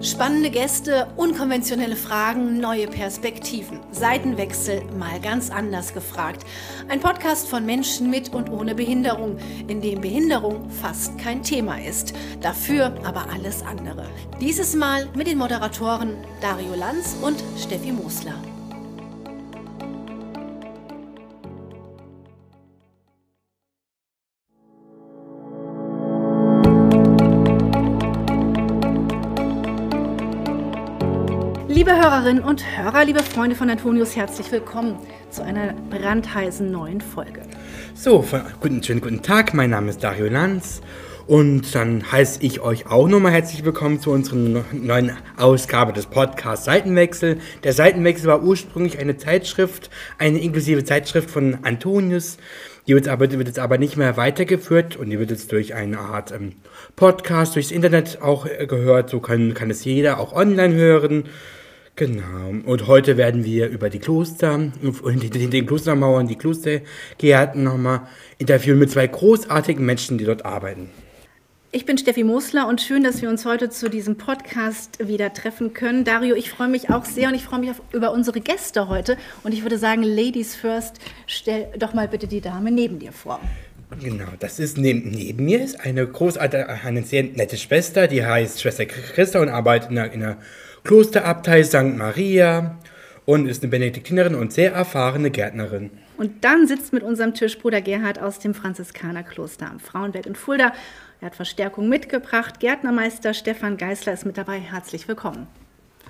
Spannende Gäste, unkonventionelle Fragen, neue Perspektiven. Seitenwechsel mal ganz anders gefragt. Ein Podcast von Menschen mit und ohne Behinderung, in dem Behinderung fast kein Thema ist. Dafür aber alles andere. Dieses Mal mit den Moderatoren Dario Lanz und Steffi Mosler. Liebe Hörerinnen und Hörer, liebe Freunde von Antonius, herzlich willkommen zu einer brandheißen neuen Folge. So, guten, schönen guten Tag, mein Name ist Dario Lanz und dann heiße ich euch auch nochmal herzlich willkommen zu unserer neuen Ausgabe des Podcasts Seitenwechsel. Der Seitenwechsel war ursprünglich eine Zeitschrift, eine inklusive Zeitschrift von Antonius. Die wird, aber, wird jetzt aber nicht mehr weitergeführt und die wird jetzt durch eine Art ähm, Podcast durchs Internet auch äh, gehört. So kann, kann es jeder auch online hören. Genau. Und heute werden wir über die Kloster und den Klostermauern, die Klostergärten nochmal interviewen mit zwei großartigen Menschen, die dort arbeiten. Ich bin Steffi Mosler und schön, dass wir uns heute zu diesem Podcast wieder treffen können. Dario, ich freue mich auch sehr und ich freue mich auf, über unsere Gäste heute. Und ich würde sagen, Ladies first, stell doch mal bitte die Dame neben dir vor. Genau, das ist neben, neben mir ist eine großartige, eine sehr nette Schwester, die heißt Schwester Christa und arbeitet in einer, in einer Klosterabtei St. Maria und ist eine Benediktinerin und sehr erfahrene Gärtnerin. Und dann sitzt mit unserem Tisch Bruder Gerhard aus dem Franziskanerkloster am Frauenberg in Fulda. Er hat Verstärkung mitgebracht. Gärtnermeister Stefan Geißler ist mit dabei. Herzlich willkommen.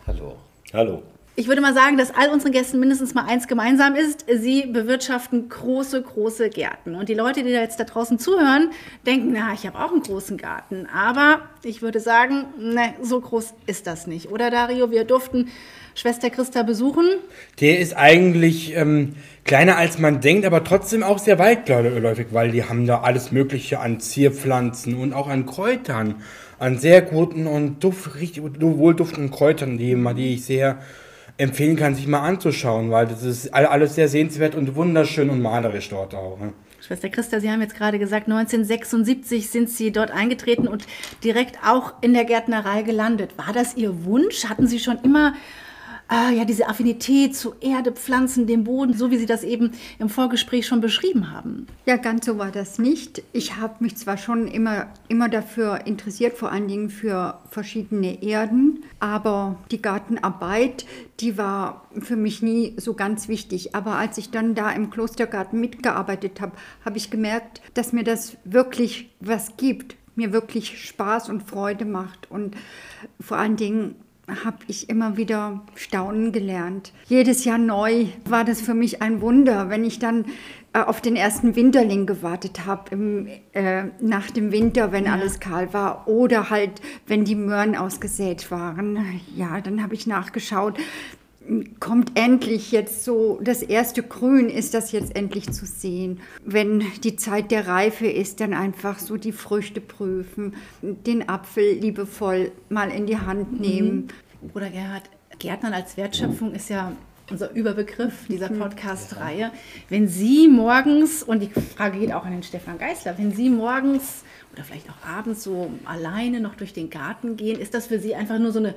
Hallo. Hallo. Ich würde mal sagen, dass all unseren Gästen mindestens mal eins gemeinsam ist. Sie bewirtschaften große, große Gärten. Und die Leute, die da jetzt da draußen zuhören, denken, na, ich habe auch einen großen Garten. Aber ich würde sagen, ne, so groß ist das nicht. Oder Dario, wir durften Schwester Christa besuchen. Der ist eigentlich ähm, kleiner als man denkt, aber trotzdem auch sehr weitläufig, weil die haben da alles Mögliche an Zierpflanzen und auch an Kräutern. An sehr guten und duft, richtig wohlduftenden Kräutern, die, die ich sehr empfehlen kann, sich mal anzuschauen, weil das ist alles sehr sehenswert und wunderschön und malerisch dort auch. Ne? Schwester Christa, Sie haben jetzt gerade gesagt, 1976 sind Sie dort eingetreten und direkt auch in der Gärtnerei gelandet. War das Ihr Wunsch? Hatten Sie schon immer ah, ja, diese Affinität zu Erde, Pflanzen, dem Boden, so wie Sie das eben im Vorgespräch schon beschrieben haben? Ja, ganz so war das nicht. Ich habe mich zwar schon immer, immer dafür interessiert, vor allen Dingen für verschiedene Erden, aber die Gartenarbeit, die war für mich nie so ganz wichtig. Aber als ich dann da im Klostergarten mitgearbeitet habe, habe ich gemerkt, dass mir das wirklich was gibt, mir wirklich Spaß und Freude macht und vor allen Dingen habe ich immer wieder staunen gelernt. Jedes Jahr neu war das für mich ein Wunder, wenn ich dann äh, auf den ersten Winterling gewartet habe, äh, nach dem Winter, wenn ja. alles kahl war, oder halt, wenn die Möhren ausgesät waren. Ja, dann habe ich nachgeschaut, kommt endlich jetzt so das erste Grün, ist das jetzt endlich zu sehen. Wenn die Zeit der Reife ist, dann einfach so die Früchte prüfen, den Apfel liebevoll mal in die Hand mhm. nehmen. Bruder Gerhard, Gärtnern als Wertschöpfung ist ja unser Überbegriff dieser. Podcast-Reihe. Wenn Sie morgens, und die Frage geht auch an den Stefan Geißler, wenn Sie morgens oder vielleicht auch abends so alleine noch durch den Garten gehen, ist das für Sie einfach nur so eine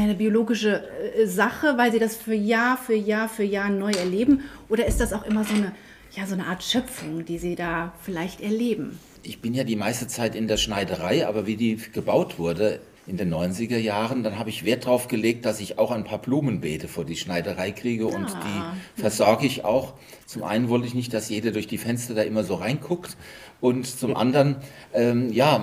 eine biologische äh, Sache, weil sie das für Jahr für Jahr für Jahr neu erleben? Oder ist das auch immer so eine, ja, so eine Art Schöpfung, die sie da vielleicht erleben? Ich bin ja die meiste Zeit in der Schneiderei, aber wie die gebaut wurde in den 90er Jahren, dann habe ich Wert darauf gelegt, dass ich auch ein paar Blumenbeete vor die Schneiderei kriege und ah. die versorge ich auch. Zum einen wollte ich nicht, dass jeder durch die Fenster da immer so reinguckt und zum anderen, ähm, ja,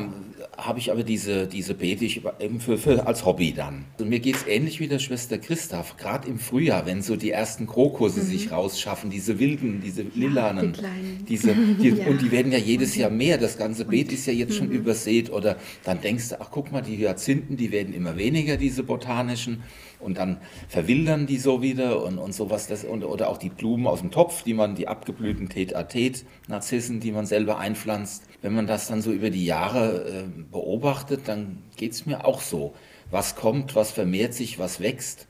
habe ich aber diese, diese Beete ich eben für, für, als Hobby dann. Und mir geht es ähnlich wie der Schwester Christoph, gerade im Frühjahr, wenn so die ersten Krokusse mhm. sich rausschaffen, diese wilden, diese lilanen, ja, die diese, die, ja. und die werden ja jedes Jahr mehr, das ganze Beet ist ja jetzt schon mhm. übersät oder dann denkst du, ach guck mal, die Hyazinthen, die werden immer weniger, diese botanischen und dann verwildern die so wieder und, und sowas. Das, und, oder auch die Blumen aus dem Topf, die man, die abgeblühten Tet-a-Tet, Narzissen, die man selber einpflanzt. Wenn man das dann so über die Jahre äh, beobachtet, dann geht es mir auch so. Was kommt, was vermehrt sich, was wächst.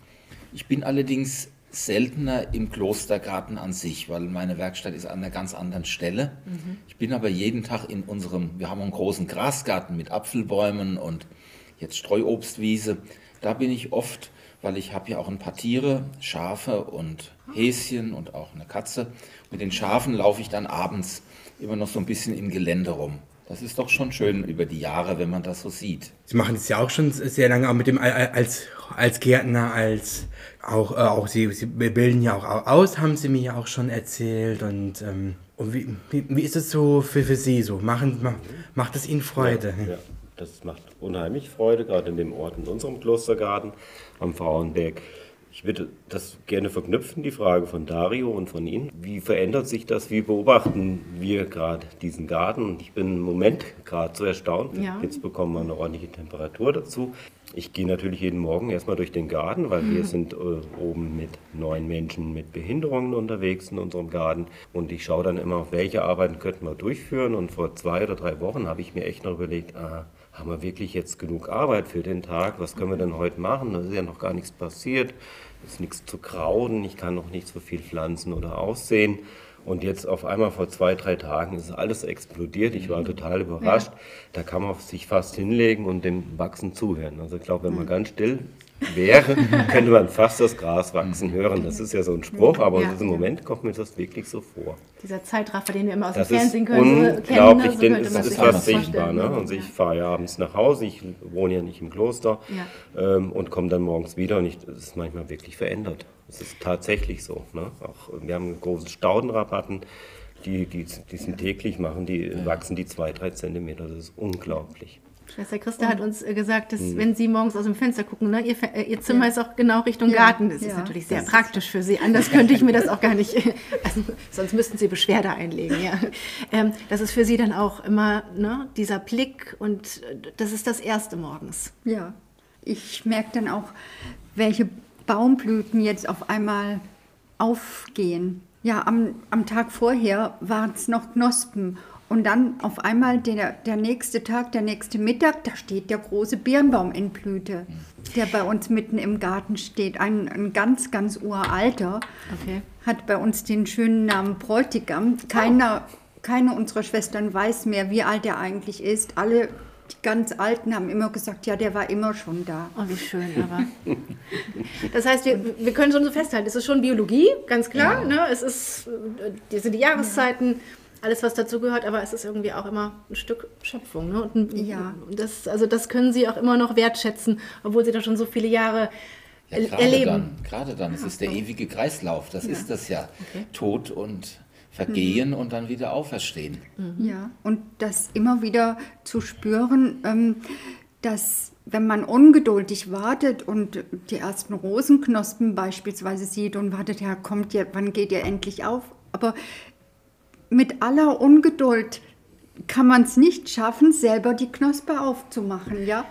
Ich bin allerdings seltener im Klostergarten an sich, weil meine Werkstatt ist an einer ganz anderen Stelle. Mhm. Ich bin aber jeden Tag in unserem, wir haben einen großen Grasgarten mit Apfelbäumen und jetzt Streuobstwiese Da bin ich oft, weil ich habe ja auch ein paar Tiere, Schafe und Häschen und auch eine Katze. Mit den Schafen laufe ich dann abends immer noch so ein bisschen im Gelände rum. Das ist doch schon schön über die Jahre, wenn man das so sieht. Sie machen das ja auch schon sehr lange, auch mit dem als, als Gärtner, als auch, äh, auch Sie, Sie bilden ja auch aus, haben Sie mir ja auch schon erzählt. Und, ähm, und wie, wie, wie, ist es so für, für Sie so? Machen, ma, macht es Ihnen Freude? Ja, ja, das macht unheimlich Freude, gerade in dem Ort, in unserem Klostergarten am Frauenberg. Ich würde das gerne verknüpfen, die Frage von Dario und von Ihnen. Wie verändert sich das? Wie beobachten wir gerade diesen Garten? Ich bin im Moment gerade so erstaunt. Ja. Jetzt bekommen wir eine ordentliche Temperatur dazu. Ich gehe natürlich jeden Morgen erstmal durch den Garten, weil mhm. wir sind äh, oben mit neun Menschen mit Behinderungen unterwegs in unserem Garten. Und ich schaue dann immer, welche Arbeiten könnten wir durchführen. Und vor zwei oder drei Wochen habe ich mir echt noch überlegt, ah, haben wir wirklich jetzt genug Arbeit für den Tag? Was können wir denn heute machen? Da ist ja noch gar nichts passiert. Es ist nichts zu krauen. Ich kann noch nicht so viel pflanzen oder aussehen. Und jetzt auf einmal vor zwei, drei Tagen ist alles explodiert. Ich war total überrascht. Ja. Da kann man sich fast hinlegen und dem Wachsen zuhören. Also ich glaube, wenn man ganz still wäre, könnte man fast das Gras wachsen hören. Das ist ja so ein Spruch, aber ja, im Moment kommt mir das wirklich so vor. Dieser Zeitraffer, den wir immer aus das dem Fernsehen können, unglaublich, ne? so denn es ist fast sichtbar. Ne? Und ich fahre ja abends nach Hause, ich wohne ja nicht im Kloster ja. ähm, und komme dann morgens wieder und es ist manchmal wirklich verändert. Es ist tatsächlich so. Ne? Auch, wir haben große Staudenrabatten, die, die, die sind täglich, machen die, wachsen die zwei, drei Zentimeter. Das ist unglaublich. Schwester Christa hat uns äh, gesagt, dass mhm. wenn Sie morgens aus dem Fenster gucken, ne, ihr, äh, ihr Zimmer ja. ist auch genau Richtung ja. Garten. Das ja. ist natürlich sehr das praktisch für Sie. Anders könnte ich mir das auch gar nicht. Also, sonst müssten Sie Beschwerde einlegen. Ja. Ähm, das ist für Sie dann auch immer ne, dieser Blick und äh, das ist das erste morgens. Ja, ich merke dann auch, welche Baumblüten jetzt auf einmal aufgehen. Ja, am, am Tag vorher waren es noch Knospen und dann auf einmal der, der nächste Tag, der nächste Mittag, da steht der große Birnbaum in Blüte, der bei uns mitten im Garten steht. Ein, ein ganz, ganz uralter. Okay. Hat bei uns den schönen Namen Bräutigam. Keiner, oh. Keine unserer Schwestern weiß mehr, wie alt er eigentlich ist. Alle die ganz Alten haben immer gesagt, ja, der war immer schon da. Oh, wie schön, aber. Das heißt, wir, wir können schon so festhalten, es ist schon Biologie, ganz klar. Ja. Ne? Es ist, äh, das sind die Jahreszeiten, alles, was dazu gehört, aber es ist irgendwie auch immer ein Stück Schöpfung. Ne? Und ein, ja. Das, also das können Sie auch immer noch wertschätzen, obwohl Sie da schon so viele Jahre ja, erleben. Dann, gerade dann, es ist der ewige Kreislauf, das ja. ist das ja. Okay. Tod und Vergehen mhm. und dann wieder auferstehen. Mhm. Ja, und das immer wieder zu spüren, ähm, dass wenn man ungeduldig wartet und die ersten Rosenknospen beispielsweise sieht und wartet, ja, kommt ja, wann geht ihr endlich auf? Aber mit aller Ungeduld kann man es nicht schaffen, selber die Knospe aufzumachen, ja?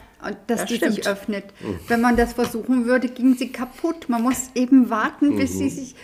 Dass das die stimmt. sich öffnet. Mhm. Wenn man das versuchen würde, ging sie kaputt. Man muss eben warten, bis mhm. sie sich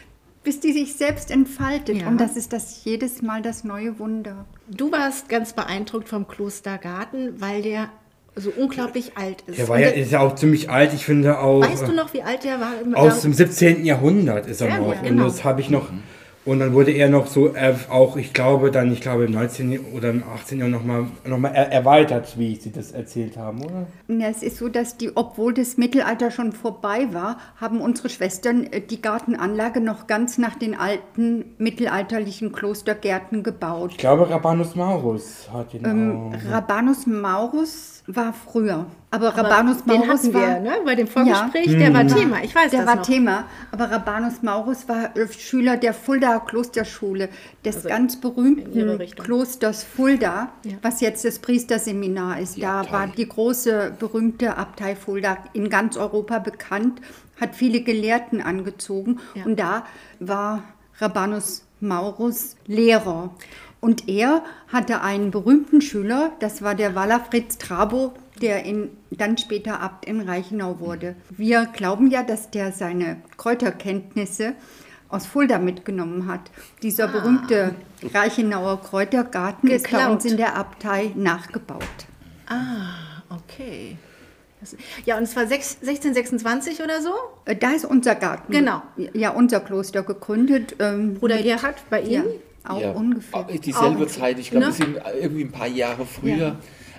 bis die sich selbst entfaltet. Ja. Und das ist das jedes Mal das neue Wunder. Du warst ganz beeindruckt vom Klostergarten, weil der so unglaublich alt ist. Der war ja, ist ja auch ziemlich alt, ich finde auch. Weißt du noch, wie alt der war? Aus dem 17. Jahrhundert ist er ja, noch. Ja, genau. Und das habe ich noch. Mhm und dann wurde er noch so äh, auch, ich glaube, dann, ich glaube, im 19. oder im 18. Jahr nochmal noch mal er erweitert, wie Sie das erzählt haben, oder? Ja, es ist so, dass die, obwohl das Mittelalter schon vorbei war, haben unsere Schwestern äh, die Gartenanlage noch ganz nach den alten mittelalterlichen Klostergärten gebaut. Ich glaube, Rabanus Maurus hat ihn ähm, auch. Rabanus Maurus war früher. Aber, aber Rabanus Maurus den hatten war, wir, ne? bei dem Vorgespräch, ja, der war mhm. Thema, ich weiß Der das war noch. Thema, aber Rabanus Maurus war äh, Schüler der Fuldaer Klosterschule, des also ganz berühmten Klosters Fulda, ja. was jetzt das Priesterseminar ist. Ja, da toll. war die große, berühmte Abtei Fulda in ganz Europa bekannt, hat viele Gelehrten angezogen und da war Rabanus Maurus Lehrer. Und er hatte einen berühmten Schüler, das war der Waller Fritz Trabo, der in, dann später Abt in Reichenau wurde. Wir glauben ja, dass der seine Kräuterkenntnisse aus Fulda mitgenommen hat. Dieser ah. berühmte Reichenauer Kräutergarten Geklaut. ist bei uns in der Abtei nachgebaut. Ah, okay. Ja, und es war 1626 oder so? Äh, da ist unser Garten. Genau. Ja, unser Kloster gegründet. Ähm, Bruder Gerhard bei Ihnen? Ja. Auch ja, ungefähr. Dieselbe auch. Zeit, ich glaube, ne? sind irgendwie ein paar Jahre früher. Ja.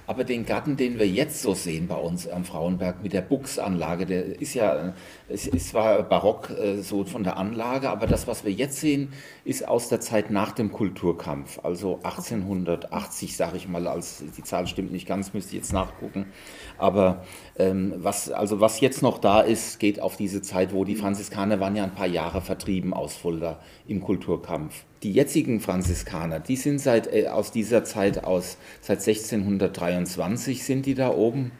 Aber den Garten, den wir jetzt so sehen bei uns am Frauenberg mit der Buchsanlage, der ist ja, es ist zwar barock äh, so von der Anlage, aber das, was wir jetzt sehen, ist aus der Zeit nach dem Kulturkampf, also 1880, sage ich mal, als die Zahl stimmt nicht ganz, müsste ich jetzt nachgucken. Aber ähm, was, also was jetzt noch da ist, geht auf diese Zeit, wo die Franziskaner waren ja ein paar Jahre vertrieben aus Fulda im Kulturkampf. Die jetzigen Franziskaner, die sind seit, äh, aus dieser Zeit aus, seit 1623 sind die da oben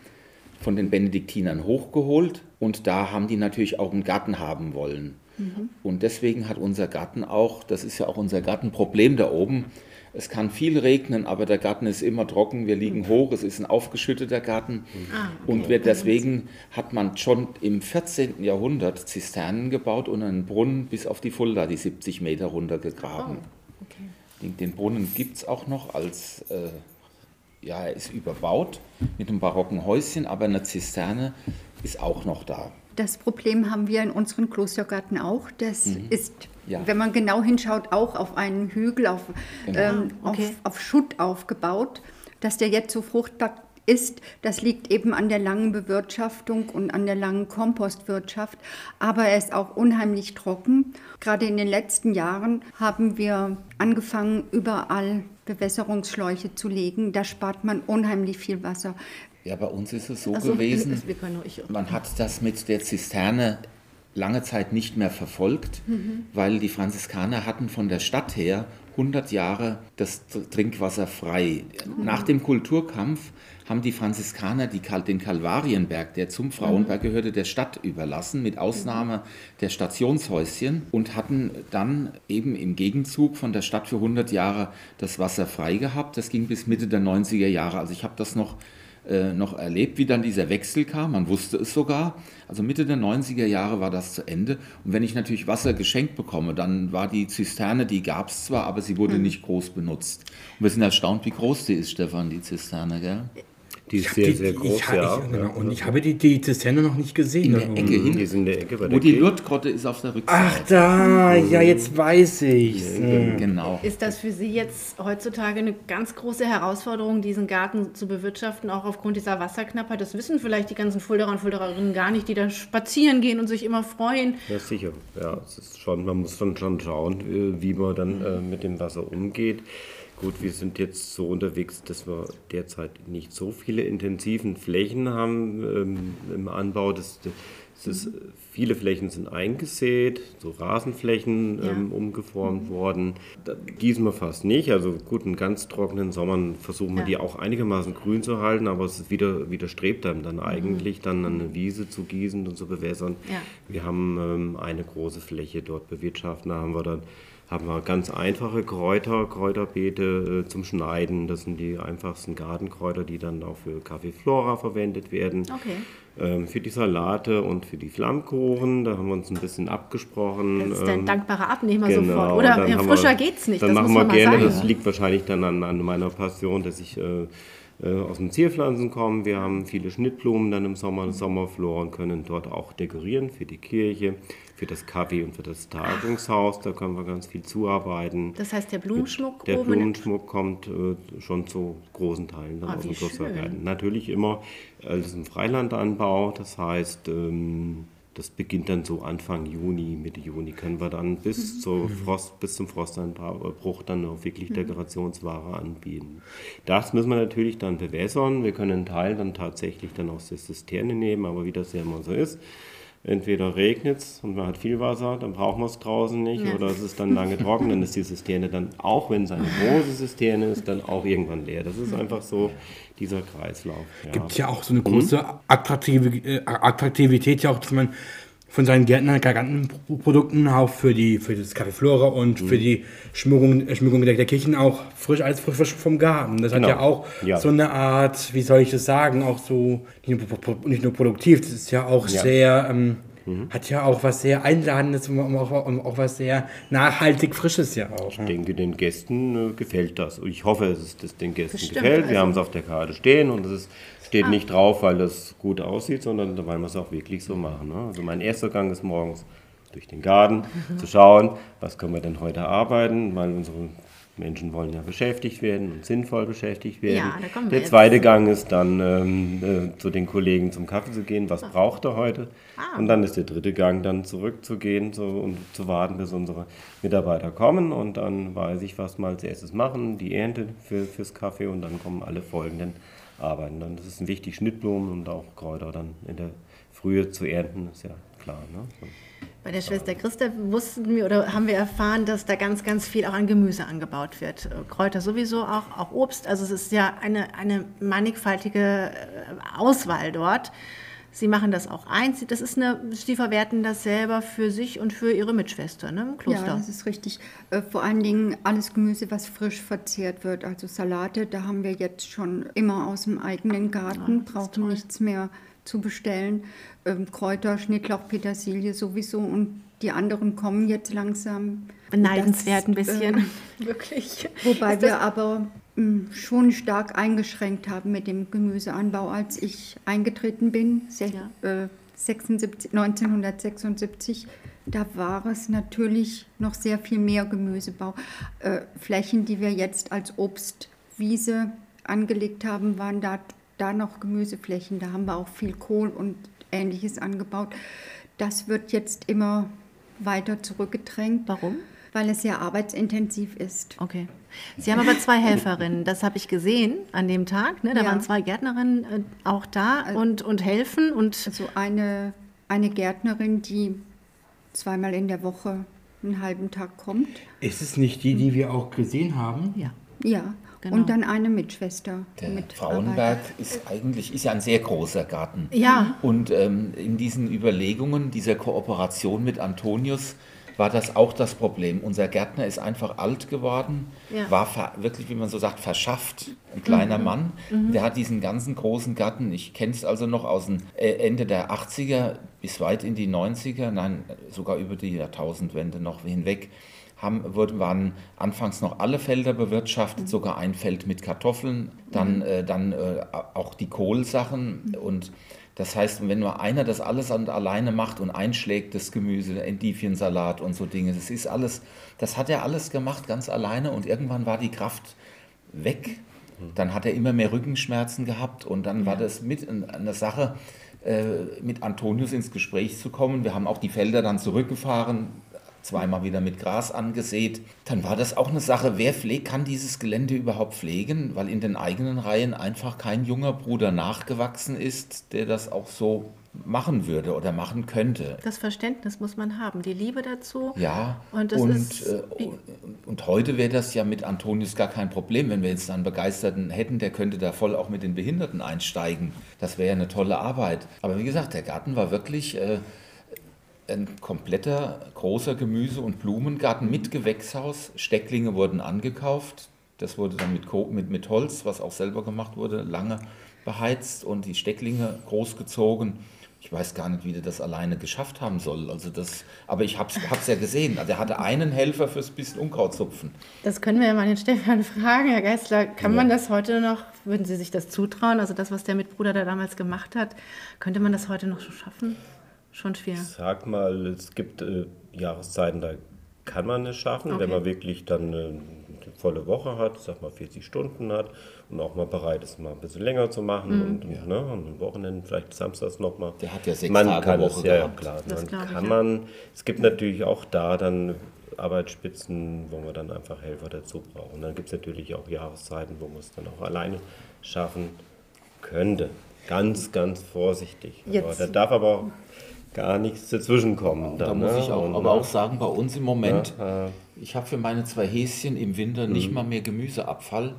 von den Benediktinern hochgeholt und da haben die natürlich auch einen Garten haben wollen. Mhm. Und deswegen hat unser Garten auch, das ist ja auch unser Gartenproblem da oben, es kann viel regnen, aber der Garten ist immer trocken. Wir liegen hoch, es ist ein aufgeschütteter Garten. Ah, okay. Und wir, deswegen hat man schon im 14. Jahrhundert Zisternen gebaut und einen Brunnen bis auf die Fulda, die 70 Meter runtergegraben. Oh, okay. den, den, Brunnen gibt es auch noch als, äh, ja, er ist überbaut mit einem barocken Häuschen, aber eine Zisterne ist auch noch da. Das Problem haben wir in unserem Klostergarten auch. Das mhm. ist ja. wenn man genau hinschaut, auch auf einen Hügel, auf, genau. ähm, okay. auf, auf Schutt aufgebaut. Dass der jetzt so fruchtbar ist, das liegt eben an der langen Bewirtschaftung und an der langen Kompostwirtschaft. Aber er ist auch unheimlich trocken. Gerade in den letzten Jahren haben wir angefangen, überall Bewässerungsschläuche zu legen. Da spart man unheimlich viel Wasser. Ja, bei uns ist es so also, gewesen, man hat das mit der Zisterne lange Zeit nicht mehr verfolgt, mhm. weil die Franziskaner hatten von der Stadt her 100 Jahre das Trinkwasser frei. Mhm. Nach dem Kulturkampf haben die Franziskaner die, den Kalvarienberg, der zum Frauenberg mhm. gehörte, der Stadt überlassen, mit Ausnahme der Stationshäuschen und hatten dann eben im Gegenzug von der Stadt für 100 Jahre das Wasser frei gehabt. Das ging bis Mitte der 90er Jahre. Also ich habe das noch äh, noch erlebt, wie dann dieser Wechsel kam. Man wusste es sogar. Also Mitte der 90er Jahre war das zu Ende. Und wenn ich natürlich Wasser geschenkt bekomme, dann war die Zisterne, die gab es zwar, aber sie wurde mhm. nicht groß benutzt. Und wir sind erstaunt, wie groß die ist, Stefan, die Zisterne, gell? Die ist sehr, die, sehr groß, ich, ja. Ich, genau. Und ich habe die, die Zisterne noch nicht gesehen. In der Ecke hin. Die sind in der Ecke bei der Wo die Lourdes-Grotte ist auf der Rückseite. Ach da, ja, jetzt weiß ich. Ja, genau. Ist das für Sie jetzt heutzutage eine ganz große Herausforderung, diesen Garten zu bewirtschaften, auch aufgrund dieser Wasserknappheit? Das wissen vielleicht die ganzen Fulderer und Fuldererinnen gar nicht, die da spazieren gehen und sich immer freuen. Ja, sicher. Ja, es ist schon, man muss dann schon schauen, äh, wie man dann äh, mit dem Wasser umgeht. Gut, wir sind jetzt so unterwegs, dass wir derzeit nicht so viele intensiven Flächen haben ähm, im Anbau. Das, das ist, viele Flächen sind eingesät, so Rasenflächen ja. ähm, umgeformt mhm. worden. Da gießen wir fast nicht. Also gut, in ganz trockenen Sommern versuchen wir ja. die auch einigermaßen grün zu halten, aber es wieder, widerstrebt einem dann mhm. eigentlich, dann eine Wiese zu gießen und zu bewässern. Ja. Wir haben ähm, eine große Fläche dort bewirtschaften, da haben wir dann haben wir ganz einfache Kräuter, Kräuterbeete äh, zum Schneiden. Das sind die einfachsten Gartenkräuter, die dann auch für Kaffeeflora verwendet werden. Okay. Ähm, für die Salate und für die Flammkuchen, da haben wir uns ein bisschen abgesprochen. Das ist ein ähm, dankbarer Abnehmer genau, sofort. Oder ja, frischer geht es nicht. Dann das machen wir gerne, sagen. das liegt wahrscheinlich dann an, an meiner Passion, dass ich äh, äh, aus den Zierpflanzen kommen. Wir haben viele Schnittblumen dann im Sommer, Sommerflora und können dort auch dekorieren für die Kirche, für das Kaffee und für das Tagungshaus. Da können wir ganz viel zuarbeiten. Das heißt, der Blumenschmuck Der Blumenschmuck kommt äh, schon zu großen Teilen dann ah, aus dem Klostergarten. Natürlich immer alles im Freilandanbau. Das heißt, ähm, das beginnt dann so Anfang Juni, Mitte Juni können wir dann bis, mhm. zur Frost, bis zum Frosteinbruch dann auch wirklich mhm. Dekorationsware anbieten. Das müssen wir natürlich dann bewässern. Wir können einen Teil dann tatsächlich dann aus der Zisterne nehmen, aber wie das ja immer so ist, entweder regnet es und man hat viel Wasser, dann brauchen wir es draußen nicht, ja. oder es ist dann lange trocken, dann ist die Zisterne dann, auch wenn es eine große Zisterne ist, dann auch irgendwann leer. Das ist einfach so dieser Kreislauf. Ja. Gibt ja auch so eine große Attraktive, äh, Attraktivität, ja auch, dass man von seinen Gärtnern Gartenprodukten auch für die für das Café Flora und mhm. für die Schmückung, Schmückung der, der, Kirchen auch frisch alles frisch, frisch vom Garten. Das genau. hat ja auch ja. so eine Art, wie soll ich das sagen, auch so nicht nur, nicht nur produktiv, das ist ja auch ja. sehr ähm, Mhm. Hat ja auch was sehr Einladendes und auch, auch, was sehr nachhaltig Frisches ja auch. Ich denke, den Gästen äh, gefällt das. Ich hoffe, dass es das den Gästen Bestimmt, gefällt. Wir also haben es auf der Karte stehen und es steht ah. nicht drauf, weil das gut aussieht, sondern weil wir es auch wirklich so machen. Ne? Also mein erster Gang ist morgens durch den Garten zu schauen, was können wir denn heute arbeiten, weil unsere Menschen wollen ja beschäftigt werden und sinnvoll beschäftigt werden. Ja, der jetzt zweite Gang ist dann ähm, äh, zu den Kollegen zum Kaffee zu gehen, was braucht er heute? Ah. Und dann ist der dritte Gang dann zurückzugehen so, und zu warten, bis unsere Mitarbeiter kommen und dann weiß ich, was wir als erstes machen, die Ernte für, fürs Kaffee und dann kommen alle folgenden Arbeiten. Dann ist es wichtig, Schnittblumen und auch Kräuter dann in der Frühe zu ernten, ist ja klar. Ne? Bei der Schwester Christa wussten wir oder haben wir erfahren, dass da ganz, ganz viel auch an Gemüse angebaut wird. Äh, Kräuter sowieso auch, auch Obst. Also es ist ja eine, eine mannigfaltige äh, Auswahl dort. Sie machen das auch eins. Das ist eine, Sie verwerten das selber für sich und für Ihre Mitschwester ne, im Kloster. Ja, das ist richtig. Äh, Vor allen Dingen alles Gemüse, was frisch verzehrt wird. Also Salate, da haben wir jetzt schon immer aus dem eigenen Garten, ist brauchen nichts mehr zu bestellen. Ähm, Kräuter, Schnittlauch, Petersilie sowieso und die anderen kommen jetzt langsam. Beneidenswert ein bisschen. Wirklich. Wobei wir aber mh, schon stark eingeschränkt haben mit dem Gemüseanbau, als ich eingetreten bin, se Ja. äh, 76, 1976. Da war es natürlich noch sehr viel mehr Gemüsebau. Äh, Flächen, die wir jetzt als Obstwiese angelegt haben, waren da, da noch Gemüseflächen. Da haben wir auch viel Kohl und ähnliches angebaut. Das wird jetzt immer weiter zurückgedrängt. Warum? Weil es sehr arbeitsintensiv ist. Okay. Sie haben aber zwei Helferinnen, das habe ich gesehen an dem Tag. Ne? Da Ja. waren zwei Gärtnerinnen äh, auch da und, und helfen. Und Also eine, eine Gärtnerin, die zweimal in der Woche einen halben Tag kommt. Ist es nicht die, die wir auch gesehen haben? ja, Ja. Genau. Und dann eine Mitschwester. Der mitarbeitet. Frauenberg ist eigentlich ist ja ein sehr großer Garten. Ja. Und ähm, in diesen Überlegungen dieser Kooperation mit Antonius war das auch das Problem. Unser Gärtner ist einfach alt geworden, Ja. war wirklich, wie man so sagt, verschafft. Ein kleiner Mann. Der hat diesen ganzen großen Garten, ich kenne es also noch aus dem äh, Ende der 80er bis weit in die 90er, nein, sogar über die Jahrtausendwende noch hinweg haben, wurden, waren anfangs noch alle Felder bewirtschaftet, sogar ein Feld mit Kartoffeln, dann, äh, dann äh, auch die Kohlsachen. Und das heißt, wenn nur einer das alles alleine macht und einschlägt, das Gemüse, Endiviensalat und so Dinge, das ist alles, das hat er alles gemacht, ganz alleine und irgendwann war die Kraft weg. Dann hat er immer mehr Rückenschmerzen gehabt und dann war das mit ein- eine Sache, äh, mit Antonius ins Gespräch zu kommen. Wir haben auch die Felder dann zurückgefahren, zweimal wieder mit Gras angesät. Dann war das auch eine Sache, wer pflegt, kann dieses Gelände überhaupt pflegen, weil in den eigenen Reihen einfach kein junger Bruder nachgewachsen ist, der das auch so machen würde oder machen könnte. das Verständnis muss man haben, die Liebe dazu. Ja, Und das ist- äh, und heute wäre das ja mit Antonius gar kein Problem, wenn wir jetzt einen Begeisterten hätten, der könnte da voll auch mit den Behinderten einsteigen. Das wäre ja eine tolle Arbeit. Aber wie gesagt, der Garten war wirklich äh, ein kompletter großer Gemüse- und Blumengarten mit Gewächshaus. Stecklinge wurden angekauft. Das wurde dann mit, mit, mit Holz, was auch selber gemacht wurde, lange beheizt und die Stecklinge großgezogen. Ich weiß gar nicht, wie der das alleine geschafft haben soll. Also das, aber ich habe es ja gesehen. Also er hatte einen Helfer fürs bisschen Unkrautzupfen. Das können wir ja mal den Stefan fragen. Herr Geisler, kann man das heute noch, würden Sie sich das zutrauen? Also das, was der Mitbruder da damals gemacht hat, könnte man das heute noch so schaffen? Schon schwer. Sag mal, es gibt äh, Jahreszeiten, da kann man es schaffen, Okay. wenn man wirklich dann äh, eine volle Woche hat, sag mal 40 Stunden hat und auch mal bereit ist, mal ein bisschen länger zu machen und, und, ne, und am Wochenende vielleicht samstags nochmal. Der hat ja sechs man Tage kann Woche es, ja, ja, klar. Das man glaub ich, kann ja. man, es gibt natürlich auch da dann Arbeitsspitzen, wo man dann einfach Helfer dazu braucht. Und dann gibt es natürlich auch Jahreszeiten, wo man es dann auch alleine schaffen könnte. Ganz, ganz vorsichtig. Aber Jetzt- da darf aber auch gar nichts dazwischenkommen. Da Dann, muss ne? ich auch, Und, aber ne? auch sagen, bei uns im Moment, Ja, äh, ich habe für meine zwei Häschen im Winter nicht Mhm. mal mehr Gemüseabfall.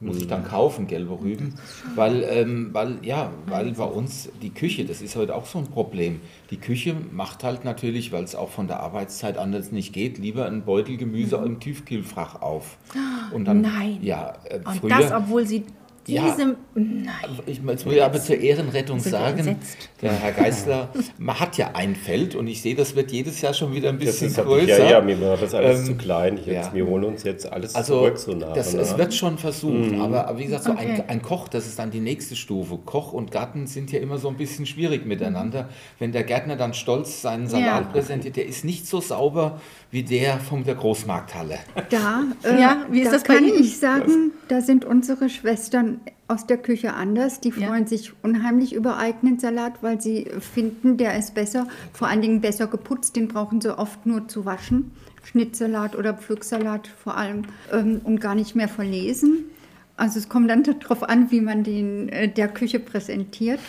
Muss ich dann kaufen, gelbe Rüben. Weil, ähm, weil, ja, weil bei uns die Küche, das ist heute auch so ein Problem. Die Küche macht halt natürlich, weil es auch von der Arbeitszeit anders nicht geht, lieber einen Beutel Gemüse im Tiefkühlfach auf. Und dann, Nein. Ja, äh, Und früher. das, obwohl Sie Ja. Diesem, nein. Ich muss will aber zur Ehrenrettung sagen, entsetzt? der Herr Geißler man hat ja ein Feld und ich sehe, das wird jedes Jahr schon wieder ein Das bisschen ist, größer. ja, ja, mir war das alles Ähm, zu klein. Ich ja. jetzt, wir holen uns jetzt alles Also zurück so nach das, es wird schon versucht, aber, aber wie gesagt, so Okay. ein, ein Koch, das ist dann die nächste Stufe. Koch und Garten sind ja immer so ein bisschen schwierig miteinander. Wenn der Gärtner dann stolz seinen Salat Ja. präsentiert, der ist nicht so sauber wie der von der Großmarkthalle. Da, äh, Ja, wie ist da das bei kann Ihnen? ich sagen, da sind unsere Schwestern aus der Küche anders. Die Ja. freuen sich unheimlich über eigenen Salat, weil sie finden, der ist besser, vor allen Dingen besser geputzt. Den brauchen sie oft nur zu waschen. Schnittsalat oder Pflücksalat vor allem ähm, und gar nicht mehr verlesen. Also es kommt dann darauf an, wie man den äh, der Küche präsentiert.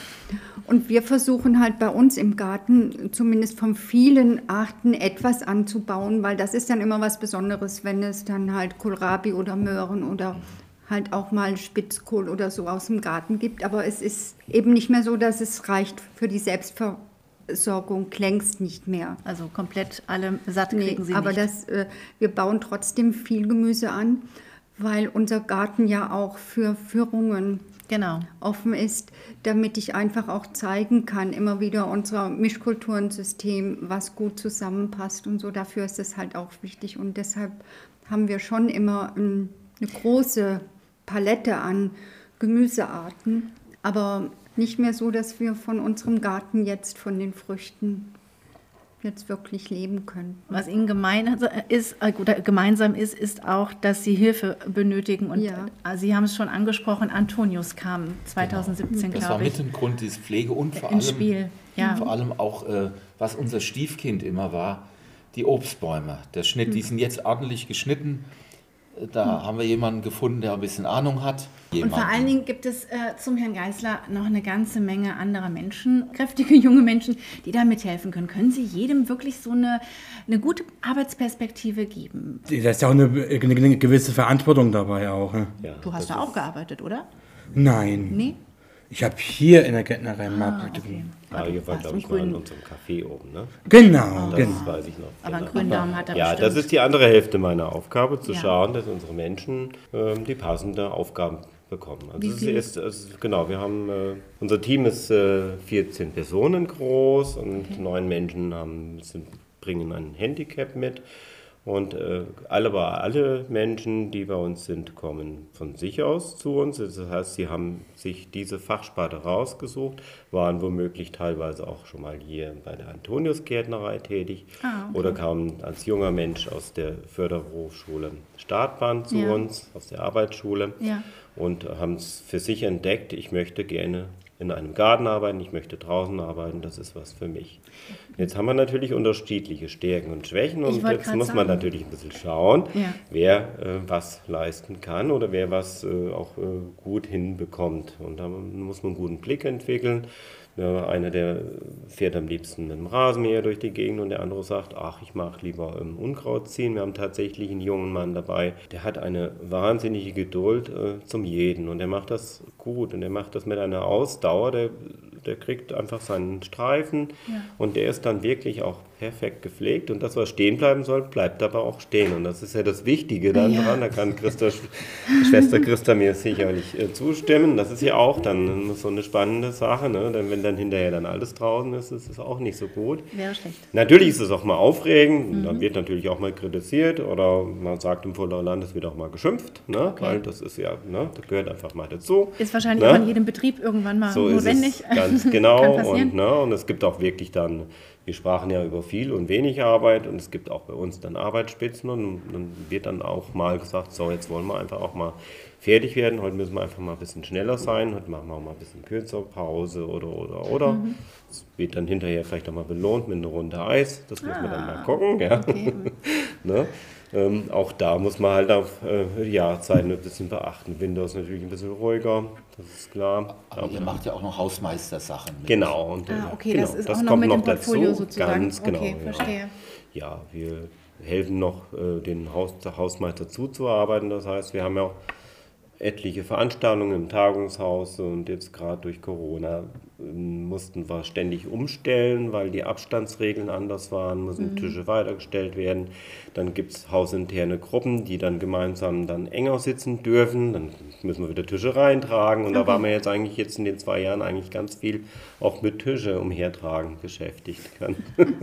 Und wir versuchen halt bei uns im Garten zumindest von vielen Arten etwas anzubauen, weil das ist dann immer was Besonderes, wenn es dann halt Kohlrabi oder Möhren oder halt auch mal Spitzkohl oder so aus dem Garten gibt. Aber es ist eben nicht mehr so, dass es reicht für die Selbstversorgung, längst nicht mehr. Also komplett alle satt Nee, kriegen sie aber nicht. das, äh, wir bauen trotzdem viel Gemüse an, weil unser Garten ja auch für Führungen genau. offen ist, damit ich einfach auch zeigen kann, immer wieder unser Mischkulturensystem, was gut zusammenpasst und so. Dafür ist es halt auch wichtig und deshalb haben wir schon immer ähm, eine große Palette an Gemüsearten, aber nicht mehr so, dass wir von unserem Garten jetzt, von den Früchten jetzt wirklich leben können. Was ihnen gemein ist, äh, oder gemeinsam ist, ist auch, dass sie Hilfe benötigen. Und Ja. äh, Sie haben es schon angesprochen, Antonius kam 2017, Das war glaube ich, mit dem Grund dieses Pflege und vor allem, Spiel. Ja. vor allem auch, äh, was unser Stiefkind immer war, die Obstbäume. Der Schnitt, Hm. die sind jetzt ordentlich geschnitten. Da haben wir jemanden gefunden, der ein bisschen Ahnung hat. Und vor Jemanden. allen Dingen gibt es äh, zum Herrn Geißler noch eine ganze Menge anderer Menschen, kräftige junge Menschen, die da mithelfen können. Können Sie jedem wirklich so eine, eine gute Arbeitsperspektive geben? Da ist ja auch eine, eine gewisse Verantwortung dabei auch. Ne? Ja, Du hast da auch gearbeitet, oder? Nein. Nee? Ich habe hier in der Gärtnerei mal Praktikum. Mario war, warst glaube im ich, mal in unserem Café oben. Ne? Genau, Das genau. weiß ich noch. Aber einen genau. grünen Daumen hat er Ja, bestimmt. das ist die andere Hälfte meiner Aufgabe, zu Ja. schauen, dass unsere Menschen ähm, die passende Aufgaben bekommen. Also Wie es viel? ist, es ist genau, wir haben äh, unser Team ist äh, 14 Personen groß und neun Menschen haben, sind, bringen ein Handicap mit. Und äh, alle, aber alle Menschen, die bei uns sind, kommen von sich aus zu uns. Das heißt, sie haben sich diese Fachsparte rausgesucht, waren womöglich teilweise auch schon mal hier bei der Antonius-Gärtnerei tätig Ah, okay. oder kamen als junger Mensch aus der Förderberufsschule Startbahn zu Ja. uns, aus der Arbeitsschule Ja. und haben es für sich entdeckt, ich möchte gerne in einem Garten arbeiten, ich möchte draußen arbeiten, das ist was für mich. Jetzt haben wir natürlich unterschiedliche Stärken und Schwächen und jetzt muss man sagen. natürlich ein bisschen schauen, Ja. wer äh, was leisten kann oder wer was äh, auch äh, gut hinbekommt. Und da muss man einen guten Blick entwickeln. Ja, einer, der fährt am liebsten mit dem Rasenmäher durch die Gegend und der andere sagt, ach, ich mag lieber ähm, Unkraut ziehen. Wir haben tatsächlich einen jungen Mann dabei, der hat eine wahnsinnige Geduld äh, zum Jeden. Und der macht das gut und der macht das mit einer Ausdauer, der, der kriegt einfach seinen Streifen und der ist dann wirklich auch perfekt gepflegt und das, was stehen bleiben soll, bleibt aber auch stehen und das ist ja das Wichtige dann Ja. dran, da kann Christa, Schwester Christa mir sicherlich äh, zustimmen, das ist ja auch dann so eine spannende Sache, ne? denn wenn dann hinterher dann alles draußen ist, ist es auch nicht so gut. Wäre schlecht. Natürlich ist es auch mal aufregend, dann wird natürlich auch mal kritisiert oder man sagt im Land, es wird auch mal geschimpft, ne? weil das ist ja, ne? das gehört einfach mal dazu. Ist wahrscheinlich Ne? auch in jedem Betrieb irgendwann mal So ist notwendig. es ganz genau und, ne, und es gibt auch wirklich dann, wir sprachen ja über viel und wenig Arbeit und es gibt auch bei uns dann Arbeitsspitzen und dann wird dann auch mal gesagt, so jetzt wollen wir einfach auch mal fertig werden, heute müssen wir einfach mal ein bisschen schneller sein, heute machen wir auch mal ein bisschen kürzer Pause oder oder oder. Mhm. Es wird dann hinterher vielleicht auch mal belohnt mit einer Runde Eis, das muss man dann mal gucken, ja. Ah, Okay. Ne? Ähm, auch da muss man halt auf äh, die Jahreszeiten ein bisschen beachten. Winter ist natürlich ein bisschen ruhiger, das ist klar. Aber ihr macht ja auch noch Hausmeistersachen. mit. Genau. Und, Ah, äh, okay, genau, das ist auch noch mit dem Portfolio sozusagen. Ganz genau. Okay, ja. verstehe. Ja, wir helfen noch, äh, den Haus, der Hausmeister zuzuarbeiten. Das heißt, wir haben ja auch etliche Veranstaltungen im Tagungshaus und jetzt gerade durch Corona mussten wir ständig umstellen, weil die Abstandsregeln anders waren, müssen mhm. Tische weitergestellt werden. Dann gibt es hausinterne Gruppen, die dann gemeinsam dann enger sitzen dürfen. Dann müssen wir wieder Tische reintragen. Und okay. da waren wir jetzt eigentlich jetzt in den zwei Jahren eigentlich ganz viel auch mit Tische umhertragen beschäftigt.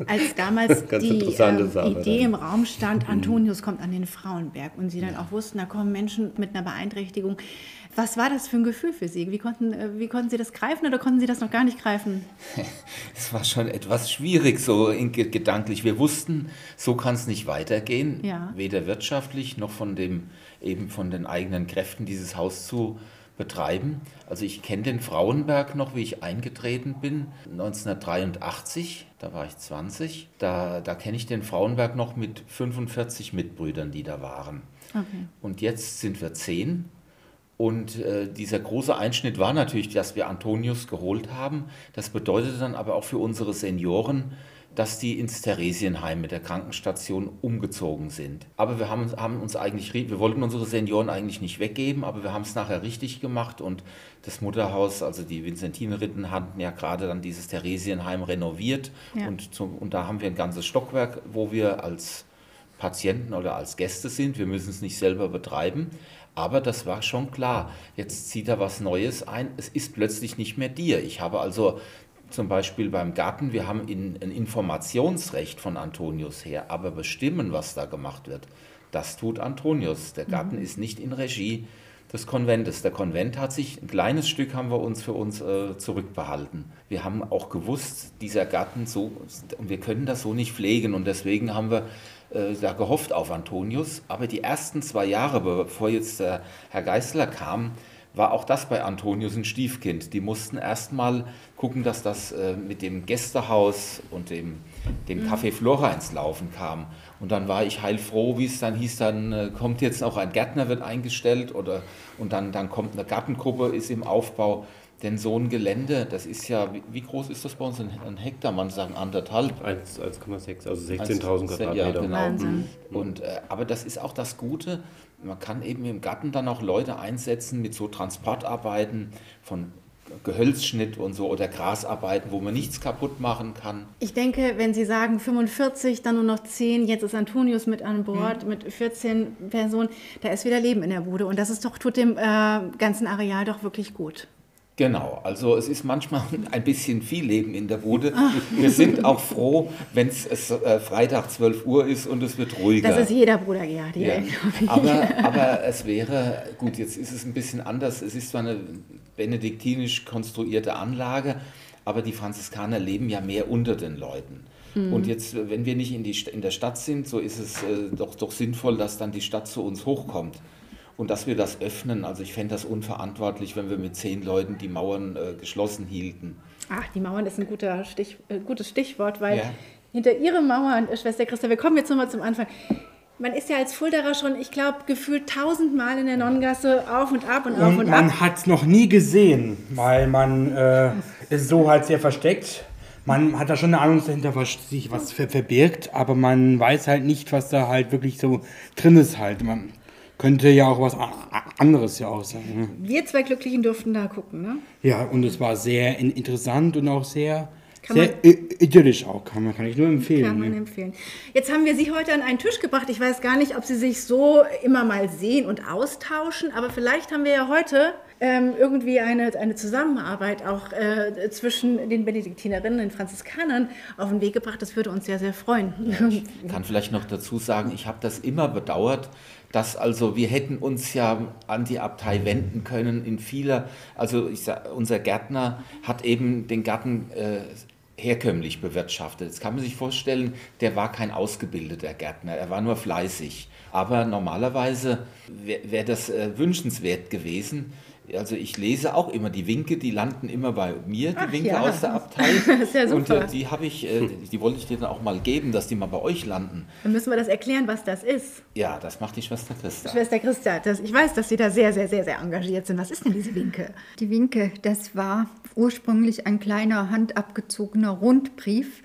Als damals die äh, Idee im Raum stand, mhm. Antonius kommt an den Frauenberg und Sie dann auch wussten, da kommen Menschen mit einer Beeinträchtigung, was war das für ein Gefühl für Sie? Wie konnten, äh, wie konnten Sie das greifen oder konnten Sie das noch gar nicht greifen? Es war schon etwas schwierig, so gedanklich. Wir wussten, so kann es nicht weitergehen, ja. weder wirtschaftlich noch von, dem, eben von den eigenen Kräften dieses Haus zu betreiben. Also ich kenne den Frauenberg noch, wie ich eingetreten bin, 1983, da war ich 20. Da, da kenne ich den Frauenberg noch mit 45 Mitbrüdern, die da waren. Okay. Und jetzt sind wir zehn und äh, dieser große Einschnitt war natürlich, dass wir Antonius geholt haben. Das bedeutete dann aber auch für unsere Senioren, dass die ins Theresienheim mit der Krankenstation umgezogen sind. Aber wir haben, haben uns eigentlich, wir wollten unsere Senioren eigentlich nicht weggeben, aber wir haben es nachher richtig gemacht und das Mutterhaus, also die Vinzentinerinnen hatten ja gerade dann dieses Theresienheim renoviert ja. und, zum, und da haben wir ein ganzes Stockwerk, wo wir als Patienten oder als Gäste sind. Wir müssen es nicht selber betreiben. Aber das war schon klar. Jetzt zieht er was Neues ein. Es ist plötzlich nicht mehr dir. Ich habe also zum Beispiel beim Garten, wir haben in, ein Informationsrecht von Antonius her, aber bestimmen, was da gemacht wird, das tut Antonius. Der Garten mhm. ist nicht in Regie des Konventes. Der Konvent hat sich, ein kleines Stück haben wir uns für uns äh, zurückbehalten. Wir haben auch gewusst, dieser Garten so, wir können das so nicht pflegen und deswegen haben wir äh, da gehofft auf Antonius. Aber die ersten zwei Jahre, bevor jetzt der Herr Geißler kam, war auch das bei Antonius ein Stiefkind. Die mussten erstmal gucken, dass das äh, mit dem Gästehaus und dem, dem mhm. Café Flora ins Laufen kam. Und dann war ich heilfroh, wie es dann hieß, dann äh, kommt jetzt auch ein Gärtner, wird eingestellt oder und dann, dann kommt eine Gartengruppe, ist im Aufbau. Denn so ein Gelände, das ist ja, wie, wie groß ist das bei uns? Ein, Hektar, man sagen anderthalb. 1,6, also 16.000 Quadratmeter. Ja, genau. Wahnsinn. Und, äh, aber das ist auch das Gute, man kann eben im Garten dann auch Leute einsetzen mit so Transportarbeiten von Gehölzschnitt und so oder Grasarbeiten, wo man nichts kaputt machen kann. Ich denke, wenn Sie sagen 45, dann nur noch 10, jetzt ist Antonius mit an Bord mhm. mit 14 Personen, da ist wieder Leben in der Bude und das ist doch, tut dem äh, ganzen Areal doch wirklich gut. Genau, also es ist manchmal ein bisschen viel Leben in der Bude. Wir sind auch froh, wenn es äh, Freitag 12 Uhr ist und es wird ruhiger. Das ist jeder Bruder, ja. ja. Aber, aber es wäre, gut, jetzt ist es ein bisschen anders. Es ist zwar eine benediktinisch konstruierte Anlage, aber die Franziskaner leben ja mehr unter den Leuten. Mhm. Und jetzt, wenn wir nicht in, die, in der Stadt sind, so ist es äh, doch, doch sinnvoll, dass dann die Stadt zu uns hochkommt und dass wir das öffnen. Also ich fände das unverantwortlich, wenn wir mit zehn Leuten die Mauern äh, geschlossen hielten. Ach, die Mauern ist ein guter Stich, äh, gutes Stichwort, weil ja. hinter ihren Mauern, äh, Schwester Christa, wir kommen jetzt nochmal zum Anfang. Man ist ja als Fulderer schon, ich glaube, gefühlt tausendmal in der Nonnengasse auf und ab und, und auf und man ab. Man hat es noch nie gesehen, weil man äh, ist so halt sehr versteckt. Man hat da schon eine Ahnung dahinter, was sich was verbirgt, aber man weiß halt nicht, was da halt wirklich so drin ist halt. Man, könnte ja auch was anderes ja auch sein. Ne? Wir zwei Glücklichen durften da gucken, ne? Ja, und es war sehr interessant und auch sehr, sehr idyllisch auch, kann, man, kann ich nur empfehlen. Kann man ne? empfehlen. Jetzt haben wir Sie heute an einen Tisch gebracht. Ich weiß gar nicht, ob Sie sich so immer mal sehen und austauschen, aber vielleicht haben wir ja heute ähm, irgendwie eine, eine Zusammenarbeit auch äh, zwischen den Benediktinerinnen und den Franziskanern auf den Weg gebracht. Das würde uns sehr, sehr freuen. Ja, ich kann vielleicht noch dazu sagen, ich habe das immer bedauert, dass also wir hätten uns ja an die Abtei wenden können in vieler, also sag, unser Gärtner hat eben den Garten äh, herkömmlich bewirtschaftet. Jetzt kann man sich vorstellen, der war kein ausgebildeter Gärtner, er war nur fleißig. Aber normalerweise wäre wär das äh, wünschenswert gewesen, also ich lese auch immer die Winke, die landen immer bei mir, die Ach, Winke ja. aus der Abtei. Ja. Und äh, die habe ich, äh, die wollte ich dir dann auch mal geben, dass die mal bei euch landen. Dann müssen wir das erklären, was das ist. Ja, das macht die Schwester Christa. Schwester Christa, das, ich weiß, dass Sie da sehr, sehr, sehr, sehr engagiert sind. Was ist denn diese Winke? Die Winke, das war ursprünglich ein kleiner handabgezogener Rundbrief.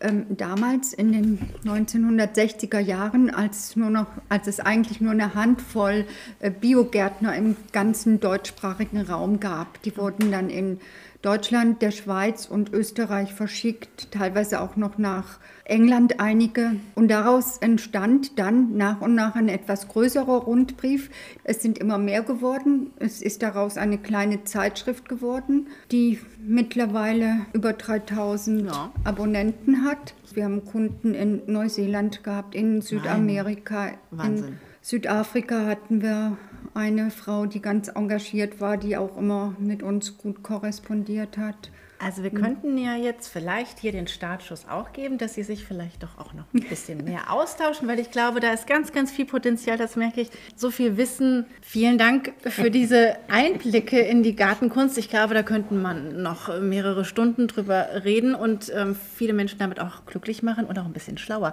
Ähm, damals in den 1960er Jahren, als, nur noch, als es eigentlich nur eine Handvoll äh, Biogärtner im ganzen deutschsprachigen Raum gab. Die wurden dann in Deutschland, der Schweiz und Österreich verschickt, teilweise auch noch nach England einige. Und daraus entstand dann nach und nach ein etwas größerer Rundbrief. Es sind immer mehr geworden. Es ist daraus eine kleine Zeitschrift geworden, die mittlerweile über 3000 ja. Abonnenten hat. Wir haben Kunden in Neuseeland gehabt, in Südamerika, in Südafrika hatten wir eine Frau, die ganz engagiert war, die auch immer mit uns gut korrespondiert hat. Also wir könnten ja jetzt vielleicht hier den Startschuss auch geben, dass Sie sich vielleicht doch auch noch ein bisschen mehr austauschen, weil ich glaube, da ist ganz, ganz viel Potenzial, das merke ich, so viel Wissen. Vielen Dank für diese Einblicke in die Gartenkunst. Ich glaube, da könnten man noch mehrere Stunden drüber reden und ähm, viele Menschen damit auch glücklich machen und auch ein bisschen schlauer.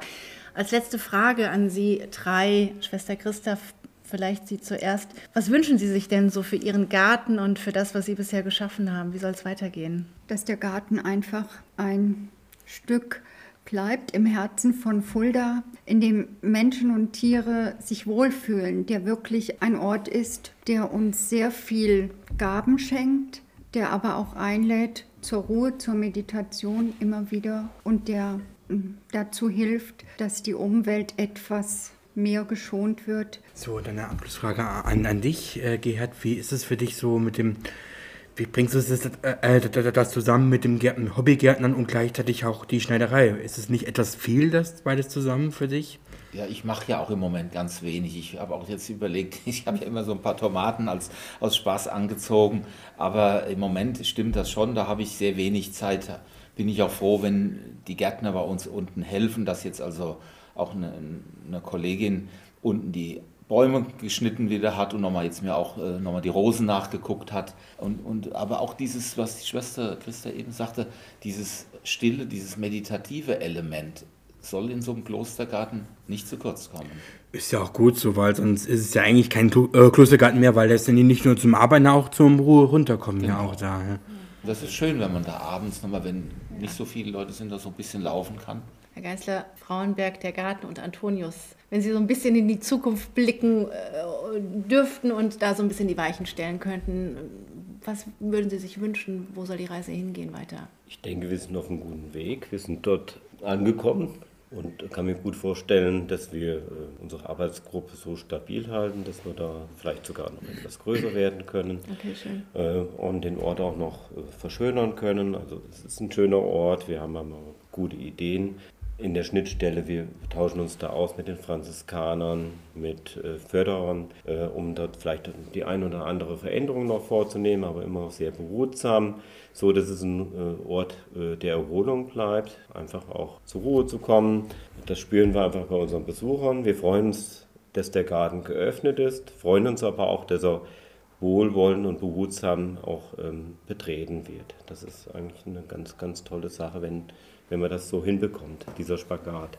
Als letzte Frage an Sie drei, Schwester Christa, Vielleicht Sie zuerst. Was wünschen Sie sich denn so für Ihren Garten und für das, was Sie bisher geschaffen haben? Wie soll es weitergehen? Dass der Garten einfach ein Stück bleibt im Herzen von Fulda, in dem Menschen und Tiere sich wohlfühlen, der wirklich ein Ort ist, der uns sehr viel Gaben schenkt, der aber auch einlädt zur Ruhe, zur Meditation immer wieder und der mm, dazu hilft, dass die Umwelt etwas mehr geschont wird. So, dann eine Abschlussfrage an, an dich, äh, Gerhard. Wie ist es für dich so mit dem, wie bringst du das, äh, das, das zusammen mit dem Gärtner, Hobbygärtnern und gleichzeitig auch die Schneiderei? Ist es nicht etwas viel, das beides zusammen für dich? Ja, ich mache ja auch im Moment ganz wenig. Ich habe auch jetzt überlegt, ich habe ja immer so ein paar Tomaten als, aus Spaß angezogen, aber im Moment stimmt das schon, da habe ich sehr wenig Zeit. Bin ich auch froh, wenn die Gärtner bei uns unten helfen, dass jetzt also auch eine, eine Kollegin unten die Bäume geschnitten wieder hat und nochmal jetzt mir auch äh, nochmal die Rosen nachgeguckt hat. Und, und aber auch dieses, was die Schwester Christa eben sagte, dieses stille, dieses meditative Element soll in so einem Klostergarten nicht zu kurz kommen. Ist ja auch gut so, weil sonst ist es ja eigentlich kein äh, Klostergarten mehr, weil das sind die nicht nur zum Arbeiten, auch zum Ruhe runterkommen genau. ja auch da. Ja. Das ist schön, wenn man da abends nochmal, wenn nicht so viele Leute sind, da so ein bisschen laufen kann. Herr Geißler, Frauenberg, der Garten und Antonius, wenn Sie so ein bisschen in die Zukunft blicken äh, dürften und da so ein bisschen die Weichen stellen könnten, was würden Sie sich wünschen? Wo soll die Reise hingehen weiter? Ich denke, wir sind auf einem guten Weg. Wir sind dort angekommen und kann mir gut vorstellen, dass wir äh, unsere Arbeitsgruppe so stabil halten, dass wir da vielleicht sogar noch etwas größer werden können okay, schön. Äh, und den Ort auch noch verschönern können. Also es ist ein schöner Ort, wir haben immer gute Ideen in der Schnittstelle. Wir tauschen uns da aus mit den Franziskanern, mit äh, Förderern, äh, um dort vielleicht die ein oder andere Veränderung noch vorzunehmen, aber immer noch sehr behutsam, so dass es ein äh, Ort der Erholung bleibt, einfach auch zur Ruhe zu kommen. Das spüren wir einfach bei unseren Besuchern. Wir freuen uns, dass der Garten geöffnet ist, freuen uns aber auch, dass er wohlwollend und behutsam auch ähm, betreten wird. Das ist eigentlich eine ganz, ganz tolle Sache, wenn wenn man das so hinbekommt, dieser Spagat.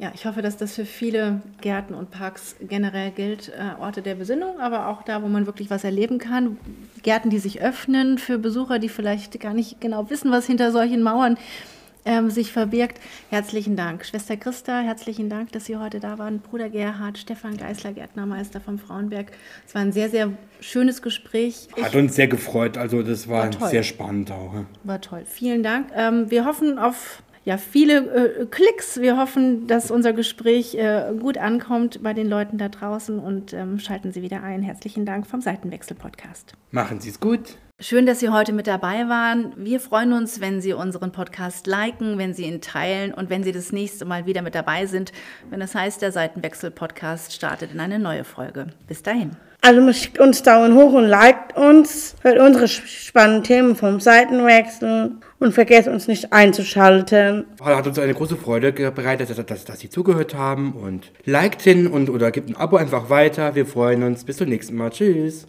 Ja, ich hoffe, dass das für viele Gärten und Parks generell gilt. Äh, Orte der Besinnung, aber auch da, wo man wirklich was erleben kann. Gärten, die sich öffnen für Besucher, die vielleicht gar nicht genau wissen, was hinter solchen Mauern ähm, sich verbirgt. Herzlichen Dank. Schwester Christa, herzlichen Dank, dass Sie heute da waren. Bruder Gerhard, Stefan Geisler, Gärtnermeister vom Frauenberg. Es war ein sehr, sehr schönes Gespräch. Hat uns sehr gefreut. Also das war, war sehr spannend auch. War toll. Vielen Dank. Ähm, wir hoffen auf ja, viele äh, Klicks. Wir hoffen, dass unser Gespräch äh, gut ankommt bei den Leuten da draußen und ähm, schalten Sie wieder ein. Herzlichen Dank vom Seitenwechsel-Podcast. Machen Sie es gut. Schön, dass Sie heute mit dabei waren. Wir freuen uns, wenn Sie unseren Podcast liken, wenn Sie ihn teilen und wenn Sie das nächste Mal wieder mit dabei sind, wenn es heißt, der Seitenwechsel-Podcast startet in eine neue Folge. Bis dahin. Also schickt uns Daumen hoch und liked uns, hört unsere spannenden Themen vom Seitenwechsel und vergesst uns nicht einzuschalten. Hat uns eine große Freude bereitet, dass, dass, dass Sie zugehört haben und liked hin und oder gibt ein Abo einfach weiter. Wir freuen uns. Bis zum nächsten Mal. Tschüss.